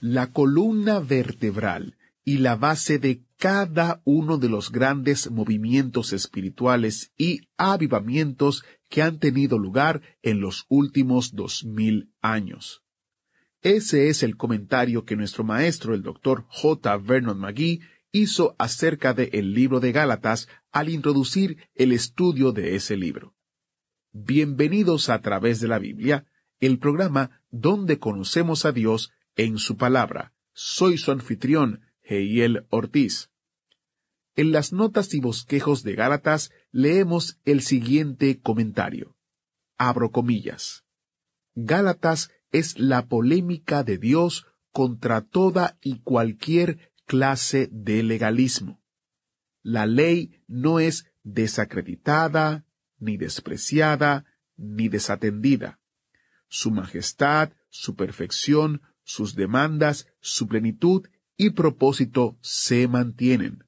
la columna vertebral y la base de cada uno de los grandes movimientos espirituales y avivamientos que han tenido lugar en los últimos dos mil años. Ese es el comentario que nuestro maestro, el doctor J. Vernon McGee, hizo acerca de el libro de Gálatas al introducir el estudio de ese libro. Bienvenidos a través de la Biblia, el programa donde conocemos a Dios en su palabra. Soy su anfitrión, Heiel Ortiz. En las notas y bosquejos de Gálatas leemos el siguiente comentario. Abro comillas. Gálatas es la polémica de Dios contra toda y cualquier clase de legalismo. La ley no es desacreditada, ni despreciada, ni desatendida. Su majestad, su perfección, sus demandas, su plenitud y propósito se mantienen.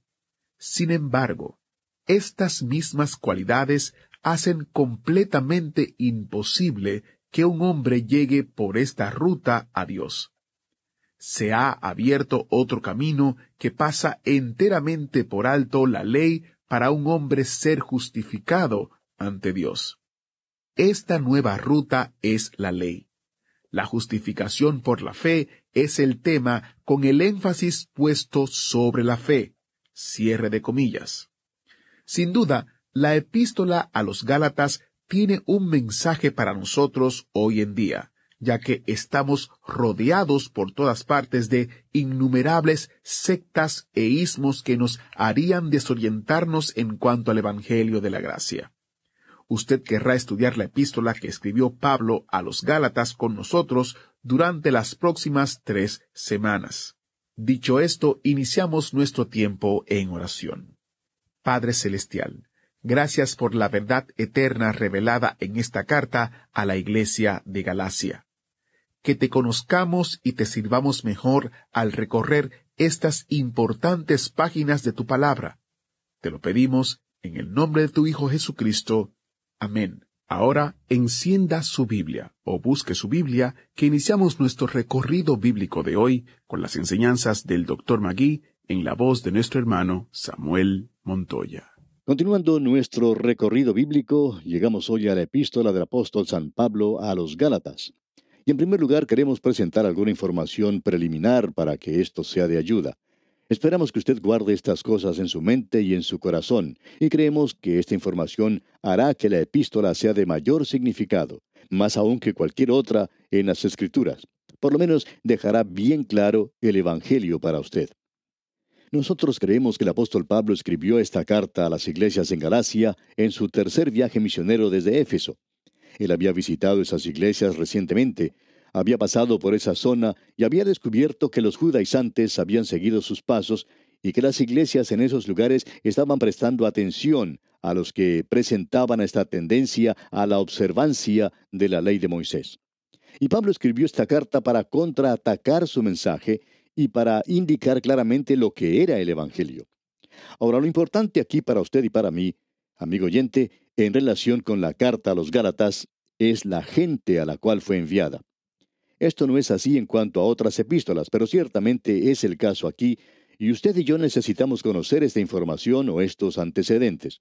Sin embargo, estas mismas cualidades hacen completamente imposible que un hombre llegue por esta ruta a Dios. Se ha abierto otro camino que pasa enteramente por alto la ley para un hombre ser justificado ante Dios. Esta nueva ruta es la ley. La justificación por la fe es el tema con el énfasis puesto sobre la fe. Cierre de comillas. Sin duda, la epístola a los Gálatas tiene un mensaje para nosotros hoy en día, ya que estamos rodeados por todas partes de innumerables sectas e ismos que nos harían desorientarnos en cuanto al Evangelio de la Gracia. Usted querrá estudiar la epístola que escribió Pablo a los Gálatas con nosotros durante las próximas tres semanas. Dicho esto, iniciamos nuestro tiempo en oración. Padre Celestial, gracias por la verdad eterna revelada en esta carta a la Iglesia de Galacia. Que te conozcamos y te sirvamos mejor al recorrer estas importantes páginas de tu palabra. Te lo pedimos en el nombre de tu Hijo Jesucristo. Amén. Ahora encienda su Biblia o busque su Biblia que iniciamos nuestro recorrido bíblico de hoy con las enseñanzas del Dr. Magui en la voz de nuestro hermano Samuel Montoya. Continuando nuestro recorrido bíblico, llegamos hoy a la epístola del apóstol San Pablo a los Gálatas. Y en primer lugar queremos presentar alguna información preliminar para que esto sea de ayuda. Esperamos que usted guarde estas cosas en su mente y en su corazón, y creemos que esta información hará que la epístola sea de mayor significado, más aún que cualquier otra en las Escrituras. Por lo menos dejará bien claro el Evangelio para usted. Nosotros creemos que el apóstol Pablo escribió esta carta a las iglesias en Galacia en su tercer viaje misionero desde Éfeso. Él había visitado esas iglesias recientemente, había pasado por esa zona y había descubierto que los judaizantes habían seguido sus pasos y que las iglesias en esos lugares estaban prestando atención a los que presentaban esta tendencia a la observancia de la ley de Moisés. Y Pablo escribió esta carta para contraatacar su mensaje y para indicar claramente lo que era el Evangelio. Ahora, lo importante aquí para usted y para mí, amigo oyente, en relación con la carta a los Gálatas, es la gente a la cual fue enviada. Esto no es así en cuanto a otras epístolas, pero ciertamente es el caso aquí, y usted y yo necesitamos conocer esta información o estos antecedentes.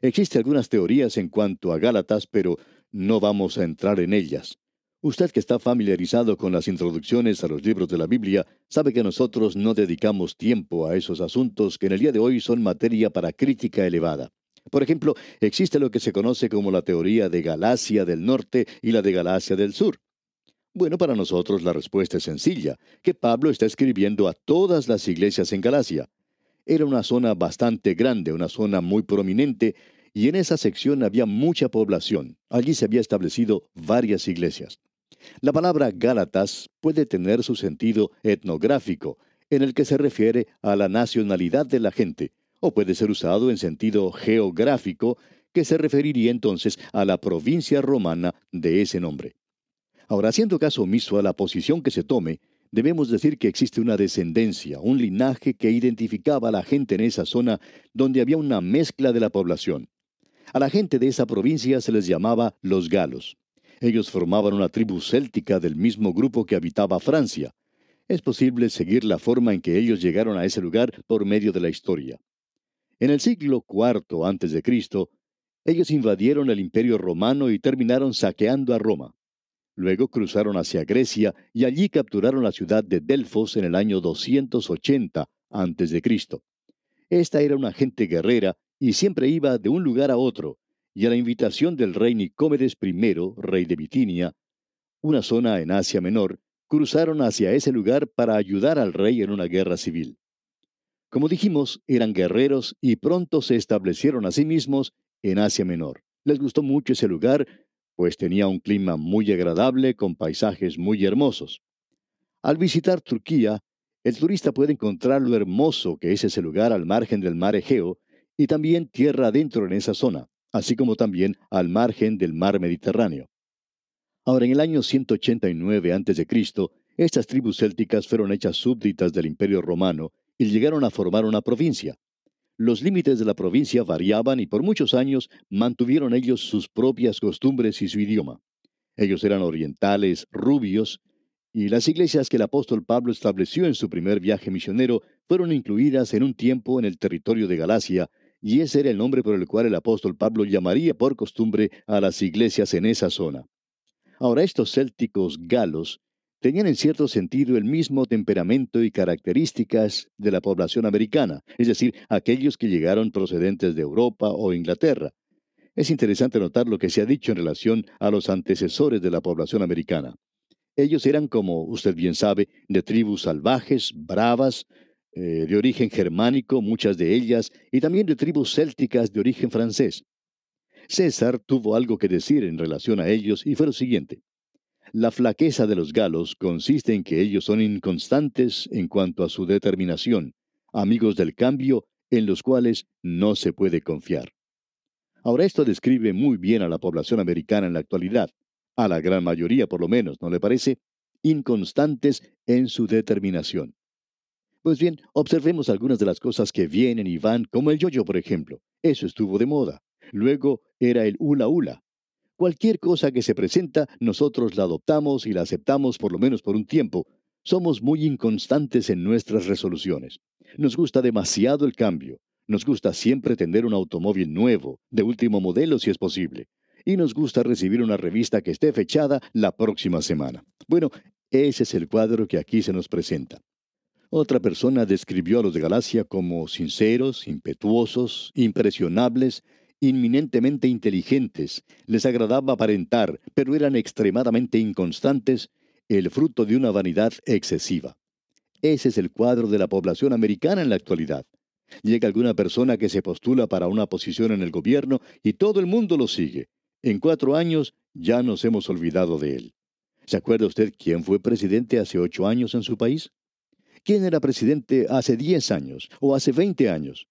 Existen algunas teorías en cuanto a Gálatas, pero no vamos a entrar en ellas. Usted que está familiarizado con las introducciones a los libros de la Biblia sabe que nosotros no dedicamos tiempo a esos asuntos que en el día de hoy son materia para crítica elevada. Por ejemplo, existe lo que se conoce como la teoría de Galacia del Norte y la de Galacia del Sur. Bueno, para nosotros la respuesta es sencilla, que Pablo está escribiendo a todas las iglesias en Galacia. Era una zona bastante grande, una zona muy prominente, y en esa sección había mucha población. Allí se había establecido varias iglesias. La palabra Gálatas puede tener su sentido etnográfico, en el que se refiere a la nacionalidad de la gente, o puede ser usado en sentido geográfico, que se referiría entonces a la provincia romana de ese nombre. Ahora, haciendo caso omiso a la posición que se tome, debemos decir que existe una descendencia, un linaje que identificaba a la gente en esa zona donde había una mezcla de la población. A la gente de esa provincia se les llamaba los galos. Ellos formaban una tribu céltica del mismo grupo que habitaba Francia. Es posible seguir la forma en que ellos llegaron a ese lugar por medio de la historia. En el siglo IV a.C., ellos invadieron el imperio romano y terminaron saqueando a Roma. Luego cruzaron hacia Grecia y allí capturaron la ciudad de Delfos en el año 280 a.C. Esta era una gente guerrera y siempre iba de un lugar a otro, y a la invitación del rey Nicómedes I, rey de Bitinia, una zona en Asia Menor, cruzaron hacia ese lugar para ayudar al rey en una guerra civil. Como dijimos, eran guerreros y pronto se establecieron a sí mismos en Asia Menor. Les gustó mucho ese lugar, pues tenía un clima muy agradable con paisajes muy hermosos. Al visitar Turquía, el turista puede encontrar lo hermoso que es ese lugar al margen del mar Egeo y también tierra adentro en esa zona así como también al margen del mar Mediterráneo. Ahora, en el año 189 a.C., estas tribus célticas fueron hechas súbditas del Imperio Romano y llegaron a formar una provincia. Los límites de la provincia variaban y por muchos años mantuvieron ellos sus propias costumbres y su idioma. Ellos eran orientales, rubios, y las iglesias que el apóstol Pablo estableció en su primer viaje misionero fueron incluidas en un tiempo en el territorio de Galacia, y ese era el nombre por el cual el apóstol Pablo llamaría por costumbre a las iglesias en esa zona. Ahora estos célticos galos tenían en cierto sentido el mismo temperamento y características de la población americana, es decir, aquellos que llegaron procedentes de Europa o Inglaterra. Es interesante notar lo que se ha dicho en relación a los antecesores de la población americana. Ellos eran, como usted bien sabe, de tribus salvajes, bravas, eh, de origen germánico, muchas de ellas, y también de tribus célticas de origen francés. César tuvo algo que decir en relación a ellos y fue lo siguiente. La flaqueza de los galos consiste en que ellos son inconstantes en cuanto a su determinación, amigos del cambio en los cuales no se puede confiar. Ahora esto describe muy bien a la población americana en la actualidad, a la gran mayoría por lo menos, ¿no le parece? Inconstantes en su determinación. Pues bien, observemos algunas de las cosas que vienen y van, como el yoyo, por ejemplo. Eso estuvo de moda. Luego era el hula hula. Cualquier cosa que se presenta, nosotros la adoptamos y la aceptamos por lo menos por un tiempo. Somos muy inconstantes en nuestras resoluciones. Nos gusta demasiado el cambio. Nos gusta siempre tener un automóvil nuevo, de último modelo si es posible. Y nos gusta recibir una revista que esté fechada la próxima semana. Bueno, ese es el cuadro que aquí se nos presenta. Otra persona describió a los de Galacia como sinceros, impetuosos, impresionables, inminentemente inteligentes, les agradaba aparentar, pero eran extremadamente inconstantes, el fruto de una vanidad excesiva. Ese es el cuadro de la población americana en la actualidad. Llega alguna persona que se postula para una posición en el gobierno y todo el mundo lo sigue. En cuatro años ya nos hemos olvidado de él. ¿Se acuerda usted quién fue presidente hace ocho años en su país? ¿Quién era presidente hace 10 años o hace 20 años?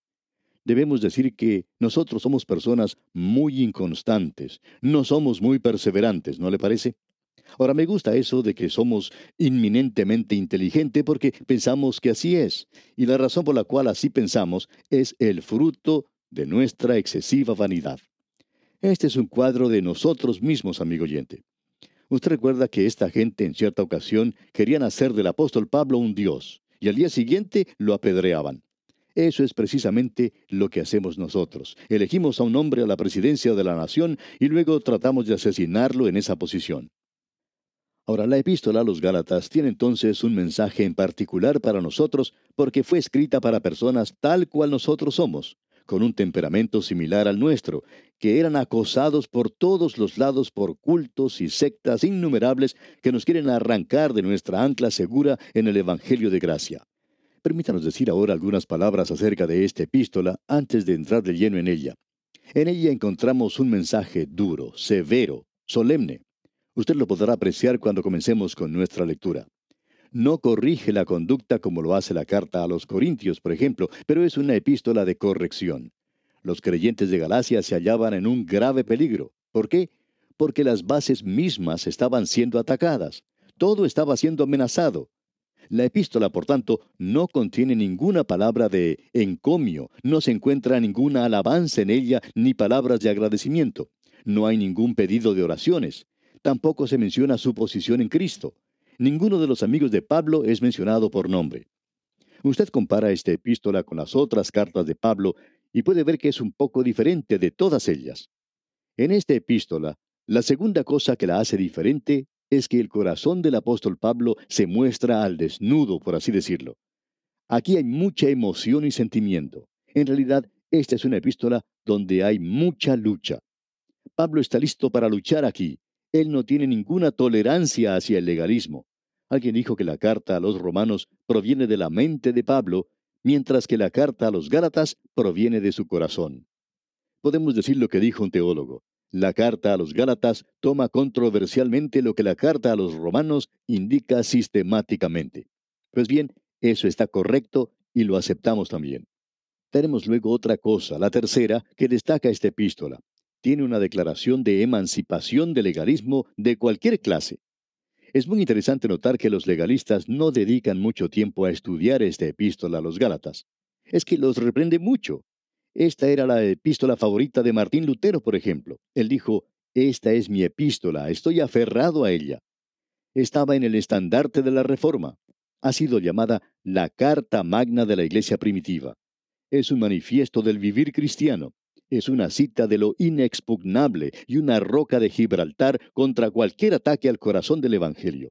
Debemos decir que nosotros somos personas muy inconstantes, no somos muy perseverantes, ¿no le parece? Ahora me gusta eso de que somos inminentemente inteligentes porque pensamos que así es, y la razón por la cual así pensamos es el fruto de nuestra excesiva vanidad. Este es un cuadro de nosotros mismos, amigo oyente. Usted recuerda que esta gente en cierta ocasión querían hacer del apóstol Pablo un dios y al día siguiente lo apedreaban. Eso es precisamente lo que hacemos nosotros. Elegimos a un hombre a la presidencia de la nación y luego tratamos de asesinarlo en esa posición. Ahora, la epístola a los Gálatas tiene entonces un mensaje en particular para nosotros porque fue escrita para personas tal cual nosotros somos, con un temperamento similar al nuestro, que eran acosados por todos los lados por cultos y sectas innumerables que nos quieren arrancar de nuestra ancla segura en el Evangelio de gracia. Permítanos decir ahora algunas palabras acerca de esta epístola antes de entrar de lleno en ella. En ella encontramos un mensaje duro, severo, solemne, Usted lo podrá apreciar cuando comencemos con nuestra lectura. No corrige la conducta como lo hace la carta a los Corintios, por ejemplo, pero es una epístola de corrección. Los creyentes de Galacia se hallaban en un grave peligro. ¿Por qué? Porque las bases mismas estaban siendo atacadas. Todo estaba siendo amenazado. La epístola, por tanto, no contiene ninguna palabra de encomio, no se encuentra ninguna alabanza en ella ni palabras de agradecimiento. No hay ningún pedido de oraciones. Tampoco se menciona su posición en Cristo. Ninguno de los amigos de Pablo es mencionado por nombre. Usted compara esta epístola con las otras cartas de Pablo y puede ver que es un poco diferente de todas ellas. En esta epístola, la segunda cosa que la hace diferente es que el corazón del apóstol Pablo se muestra al desnudo, por así decirlo. Aquí hay mucha emoción y sentimiento. En realidad, esta es una epístola donde hay mucha lucha. Pablo está listo para luchar aquí. Él no tiene ninguna tolerancia hacia el legalismo. Alguien dijo que la carta a los romanos proviene de la mente de Pablo, mientras que la carta a los Gálatas proviene de su corazón. Podemos decir lo que dijo un teólogo. La carta a los Gálatas toma controversialmente lo que la carta a los romanos indica sistemáticamente. Pues bien, eso está correcto y lo aceptamos también. Tenemos luego otra cosa, la tercera, que destaca esta epístola. Tiene una declaración de emancipación del legalismo de cualquier clase. Es muy interesante notar que los legalistas no dedican mucho tiempo a estudiar esta epístola a los Gálatas. Es que los reprende mucho. Esta era la epístola favorita de Martín Lutero, por ejemplo. Él dijo, Esta es mi epístola, estoy aferrado a ella. Estaba en el estandarte de la Reforma. Ha sido llamada la Carta Magna de la Iglesia Primitiva. Es un manifiesto del vivir cristiano. Es una cita de lo inexpugnable y una roca de Gibraltar contra cualquier ataque al corazón del Evangelio.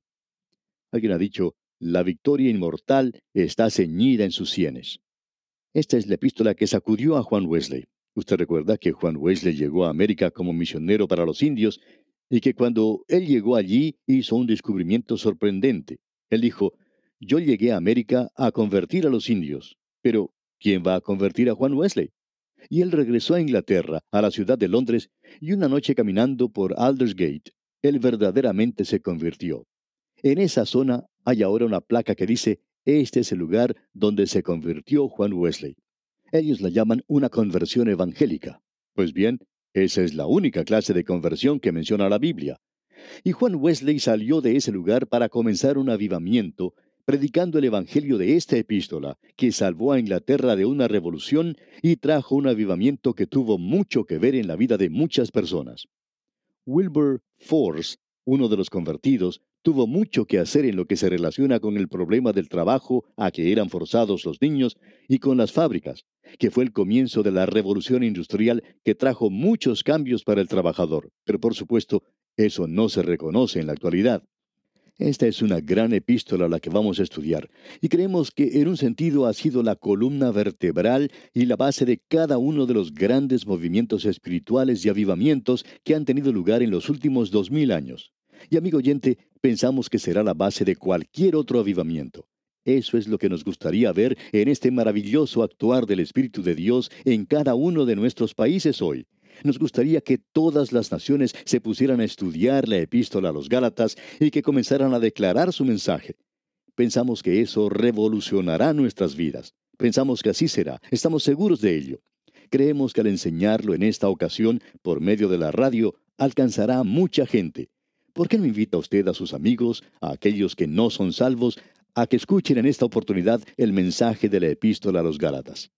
Alguien ha dicho, la victoria inmortal está ceñida en sus sienes. Esta es la epístola que sacudió a Juan Wesley. Usted recuerda que Juan Wesley llegó a América como misionero para los indios y que cuando él llegó allí hizo un descubrimiento sorprendente. Él dijo, yo llegué a América a convertir a los indios, pero ¿quién va a convertir a Juan Wesley? Y él regresó a Inglaterra, a la ciudad de Londres, y una noche caminando por Aldersgate, él verdaderamente se convirtió. En esa zona hay ahora una placa que dice este es el lugar donde se convirtió Juan Wesley. Ellos la llaman una conversión evangélica. Pues bien, esa es la única clase de conversión que menciona la Biblia. Y Juan Wesley salió de ese lugar para comenzar un avivamiento, predicando el Evangelio de esta epístola, que salvó a Inglaterra de una revolución y trajo un avivamiento que tuvo mucho que ver en la vida de muchas personas. Wilbur Force, uno de los convertidos, tuvo mucho que hacer en lo que se relaciona con el problema del trabajo a que eran forzados los niños y con las fábricas, que fue el comienzo de la revolución industrial que trajo muchos cambios para el trabajador. Pero por supuesto, eso no se reconoce en la actualidad. Esta es una gran epístola la que vamos a estudiar, y creemos que en un sentido ha sido la columna vertebral y la base de cada uno de los grandes movimientos espirituales y avivamientos que han tenido lugar en los últimos dos mil años. Y amigo oyente, pensamos que será la base de cualquier otro avivamiento. Eso es lo que nos gustaría ver en este maravilloso actuar del Espíritu de Dios en cada uno de nuestros países hoy. Nos gustaría que todas las naciones se pusieran a estudiar la epístola a los Gálatas y que comenzaran a declarar su mensaje. Pensamos que eso revolucionará nuestras vidas. Pensamos que así será. Estamos seguros de ello. Creemos que al enseñarlo en esta ocasión por medio de la radio alcanzará a mucha gente. ¿Por qué no invita usted a sus amigos, a aquellos que no son salvos, a que escuchen en esta oportunidad el mensaje de la epístola a los Gálatas?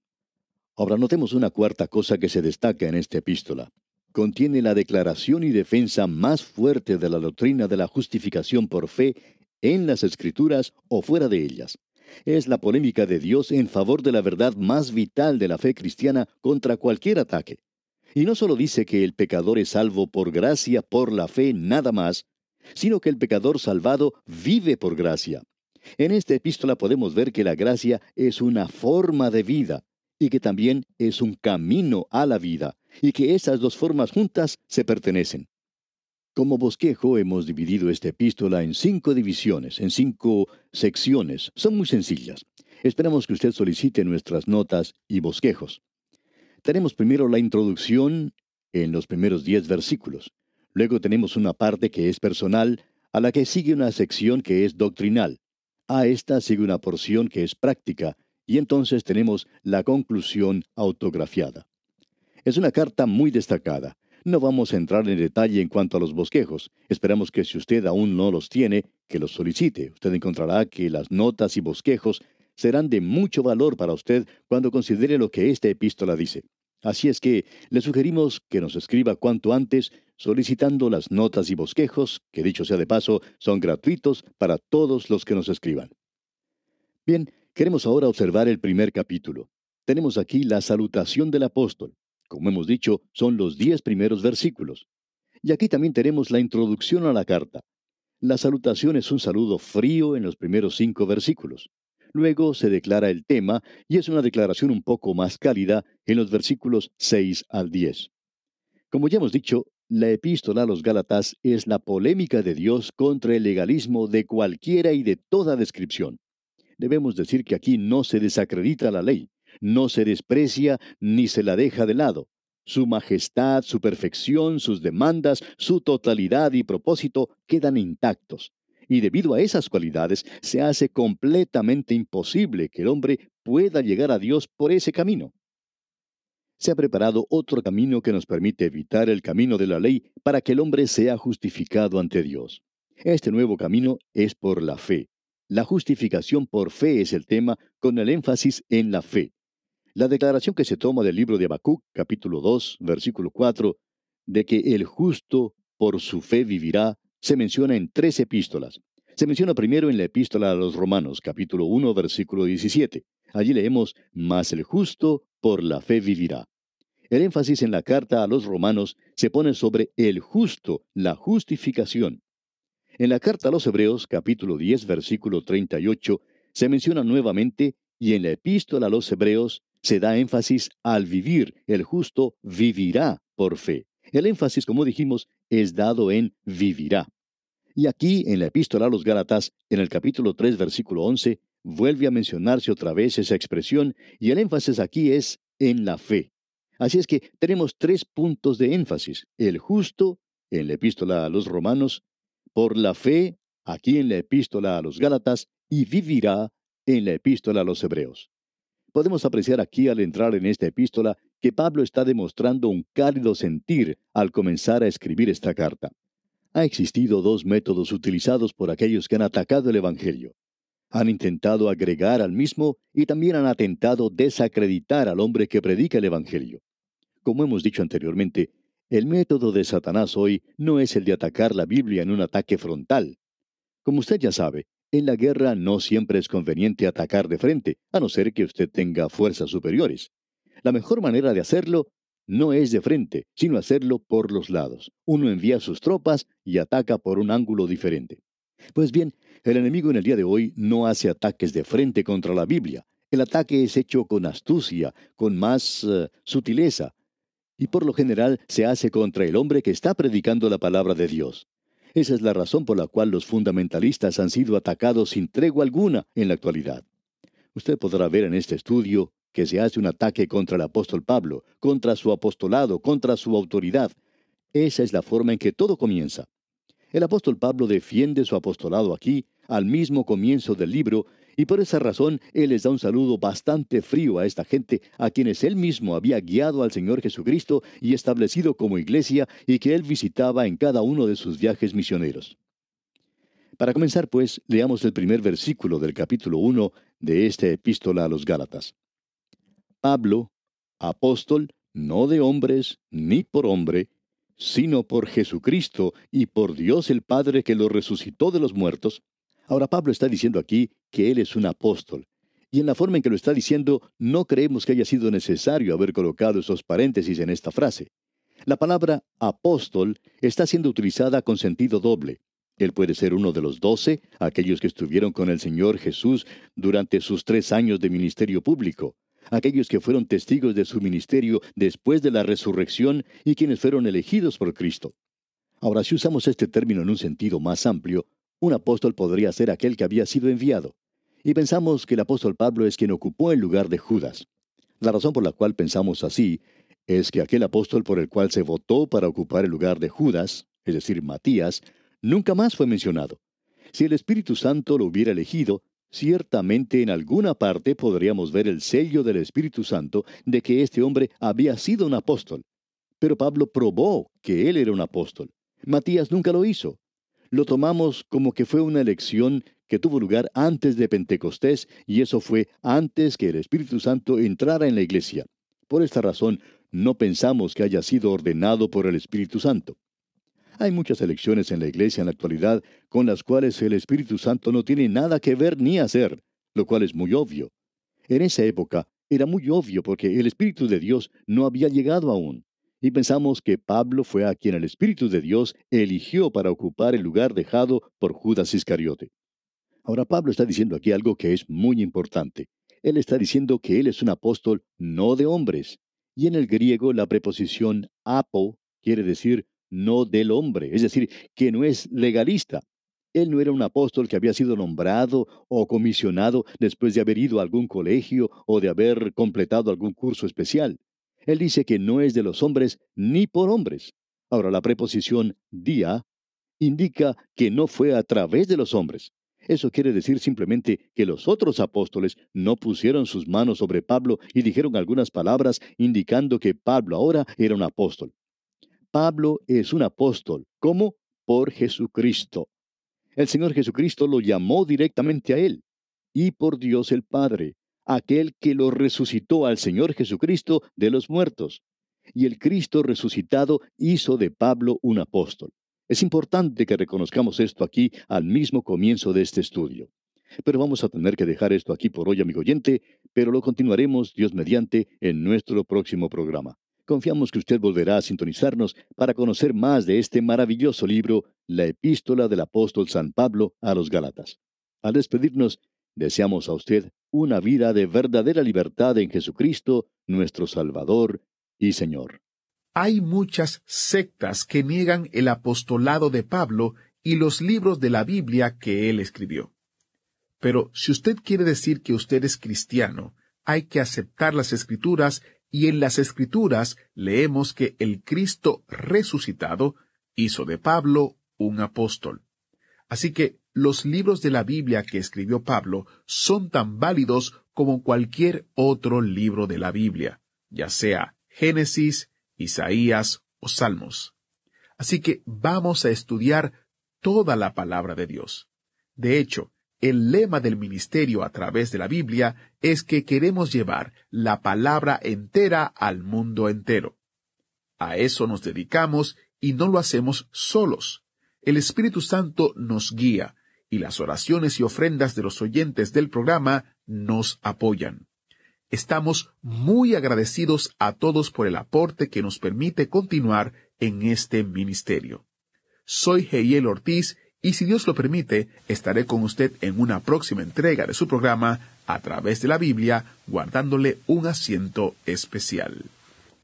Ahora notemos una cuarta cosa que se destaca en esta epístola. Contiene la declaración y defensa más fuerte de la doctrina de la justificación por fe en las Escrituras o fuera de ellas. Es la polémica de Dios en favor de la verdad más vital de la fe cristiana contra cualquier ataque. Y no solo dice que el pecador es salvo por gracia, por la fe, nada más, sino que el pecador salvado vive por gracia. En esta epístola podemos ver que la gracia es una forma de vida y que también es un camino a la vida, y que esas dos formas juntas se pertenecen. Como bosquejo hemos dividido esta epístola en cinco divisiones, en cinco secciones. Son muy sencillas. Esperamos que usted solicite nuestras notas y bosquejos. Tenemos primero la introducción en los primeros diez versículos. Luego tenemos una parte que es personal, a la que sigue una sección que es doctrinal. A esta sigue una porción que es práctica, y entonces tenemos la conclusión autografiada. Es una carta muy destacada. No vamos a entrar en detalle en cuanto a los bosquejos. Esperamos que si usted aún no los tiene, que los solicite. Usted encontrará que las notas y bosquejos serán de mucho valor para usted cuando considere lo que esta epístola dice. Así es que le sugerimos que nos escriba cuanto antes solicitando las notas y bosquejos, que dicho sea de paso, son gratuitos para todos los que nos escriban. Bien, queremos ahora observar el primer capítulo. Tenemos aquí la salutación del apóstol. Como hemos dicho, son los diez primeros versículos. Y aquí también tenemos la introducción a la carta. La salutación es un saludo frío en los primeros cinco versículos. Luego se declara el tema y es una declaración un poco más cálida en los versículos 6 al 10. Como ya hemos dicho, la epístola a los Gálatas es la polémica de Dios contra el legalismo de cualquiera y de toda descripción. Debemos decir que aquí no se desacredita la ley, no se desprecia ni se la deja de lado. Su majestad, su perfección, sus demandas, su totalidad y propósito quedan intactos y debido a esas cualidades se hace completamente imposible que el hombre pueda llegar a Dios por ese camino. Se ha preparado otro camino que nos permite evitar el camino de la ley para que el hombre sea justificado ante Dios. Este nuevo camino es por la fe. La justificación por fe es el tema con el énfasis en la fe. La declaración que se toma del libro de Habacuc, capítulo 2, versículo 4, de que el justo por su fe vivirá, se menciona en tres epístolas. Se menciona primero en la epístola a los Romanos, capítulo 1, versículo 17. Allí leemos, Mas el justo por la fe vivirá. El énfasis en la carta a los romanos se pone sobre el justo, la justificación. En la carta a los Hebreos, capítulo 10, versículo 38, se menciona nuevamente, y en la epístola a los Hebreos se da énfasis al vivir, el justo vivirá por fe. El énfasis, como dijimos, es dado en vivirá. Y aquí, en la epístola a los Gálatas, en el capítulo 3, versículo 11, vuelve a mencionarse otra vez esa expresión, y el énfasis aquí es en la fe. Así es que tenemos tres puntos de énfasis. El justo, en la epístola a los romanos, por la fe, aquí en la epístola a los Gálatas, y vivirá en la epístola a los hebreos. Podemos apreciar aquí al entrar en esta epístola que Pablo está demostrando un cálido sentir al comenzar a escribir esta carta. Ha existido dos métodos utilizados por aquellos que han atacado el Evangelio. Han intentado agregar al mismo y también han atentado desacreditar al hombre que predica el Evangelio. Como hemos dicho anteriormente, el método de Satanás hoy no es el de atacar la Biblia en un ataque frontal. Como usted ya sabe, en la guerra no siempre es conveniente atacar de frente, a no ser que usted tenga fuerzas superiores. La mejor manera de hacerlo no es de frente, sino hacerlo por los lados. Uno envía sus tropas y ataca por un ángulo diferente. Pues bien, el enemigo en el día de hoy no hace ataques de frente contra la Biblia. El ataque es hecho con astucia, con más eh, sutileza, y por lo general se hace contra el hombre que está predicando la palabra de Dios. Esa es la razón por la cual los fundamentalistas han sido atacados sin tregua alguna en la actualidad. Usted podrá ver en este estudio que se hace un ataque contra el apóstol Pablo, contra su apostolado, contra su autoridad. Esa es la forma en que todo comienza. El apóstol Pablo defiende su apostolado aquí, al mismo comienzo del libro, y por esa razón él les da un saludo bastante frío a esta gente a quienes él mismo había guiado al Señor Jesucristo y establecido como iglesia y que él visitaba en cada uno de sus viajes misioneros. Para comenzar, pues, leamos el primer versículo del capítulo 1 de esta epístola a los Gálatas. Pablo, apóstol, no de hombres, ni por hombre, sino por Jesucristo y por Dios el Padre que lo resucitó de los muertos. Ahora Pablo está diciendo aquí que él es un apóstol. Y en la forma en que lo está diciendo, no creemos que haya sido necesario haber colocado esos paréntesis en esta frase. La palabra apóstol está siendo utilizada con sentido doble. Él puede ser uno de los doce, aquellos que estuvieron con el Señor Jesús durante sus tres años de ministerio público aquellos que fueron testigos de su ministerio después de la resurrección y quienes fueron elegidos por Cristo. Ahora, si usamos este término en un sentido más amplio, un apóstol podría ser aquel que había sido enviado. Y pensamos que el apóstol Pablo es quien ocupó el lugar de Judas. La razón por la cual pensamos así es que aquel apóstol por el cual se votó para ocupar el lugar de Judas, es decir, Matías, nunca más fue mencionado. Si el Espíritu Santo lo hubiera elegido, ciertamente en alguna parte podríamos ver el sello del Espíritu Santo de que este hombre había sido un apóstol. Pero Pablo probó que él era un apóstol. Matías nunca lo hizo. Lo tomamos como que fue una elección que tuvo lugar antes de Pentecostés y eso fue antes que el Espíritu Santo entrara en la iglesia. Por esta razón, no pensamos que haya sido ordenado por el Espíritu Santo. Hay muchas elecciones en la iglesia en la actualidad con las cuales el Espíritu Santo no tiene nada que ver ni hacer, lo cual es muy obvio. En esa época era muy obvio porque el Espíritu de Dios no había llegado aún. Y pensamos que Pablo fue a quien el Espíritu de Dios eligió para ocupar el lugar dejado por Judas Iscariote. Ahora Pablo está diciendo aquí algo que es muy importante. Él está diciendo que él es un apóstol no de hombres. Y en el griego la preposición apo quiere decir no del hombre, es decir, que no es legalista. Él no era un apóstol que había sido nombrado o comisionado después de haber ido a algún colegio o de haber completado algún curso especial. Él dice que no es de los hombres ni por hombres. Ahora, la preposición día indica que no fue a través de los hombres. Eso quiere decir simplemente que los otros apóstoles no pusieron sus manos sobre Pablo y dijeron algunas palabras indicando que Pablo ahora era un apóstol. Pablo es un apóstol. ¿Cómo? Por Jesucristo. El Señor Jesucristo lo llamó directamente a él. Y por Dios el Padre, aquel que lo resucitó al Señor Jesucristo de los muertos. Y el Cristo resucitado hizo de Pablo un apóstol. Es importante que reconozcamos esto aquí al mismo comienzo de este estudio. Pero vamos a tener que dejar esto aquí por hoy, amigo oyente, pero lo continuaremos, Dios mediante, en nuestro próximo programa. Confiamos que usted volverá a sintonizarnos para conocer más de este maravilloso libro, la epístola del apóstol San Pablo a los Gálatas. Al despedirnos, deseamos a usted una vida de verdadera libertad en Jesucristo, nuestro Salvador y Señor. Hay muchas sectas que niegan el apostolado de Pablo y los libros de la Biblia que él escribió. Pero si usted quiere decir que usted es cristiano, hay que aceptar las escrituras y en las escrituras leemos que el Cristo resucitado hizo de Pablo un apóstol. Así que los libros de la Biblia que escribió Pablo son tan válidos como cualquier otro libro de la Biblia, ya sea Génesis, Isaías o Salmos. Así que vamos a estudiar toda la palabra de Dios. De hecho, el lema del ministerio a través de la Biblia es que queremos llevar la palabra entera al mundo entero. A eso nos dedicamos y no lo hacemos solos. El Espíritu Santo nos guía y las oraciones y ofrendas de los oyentes del programa nos apoyan. Estamos muy agradecidos a todos por el aporte que nos permite continuar en este ministerio. Soy Heiel Ortiz y si Dios lo permite, estaré con usted en una próxima entrega de su programa a través de la Biblia, guardándole un asiento especial.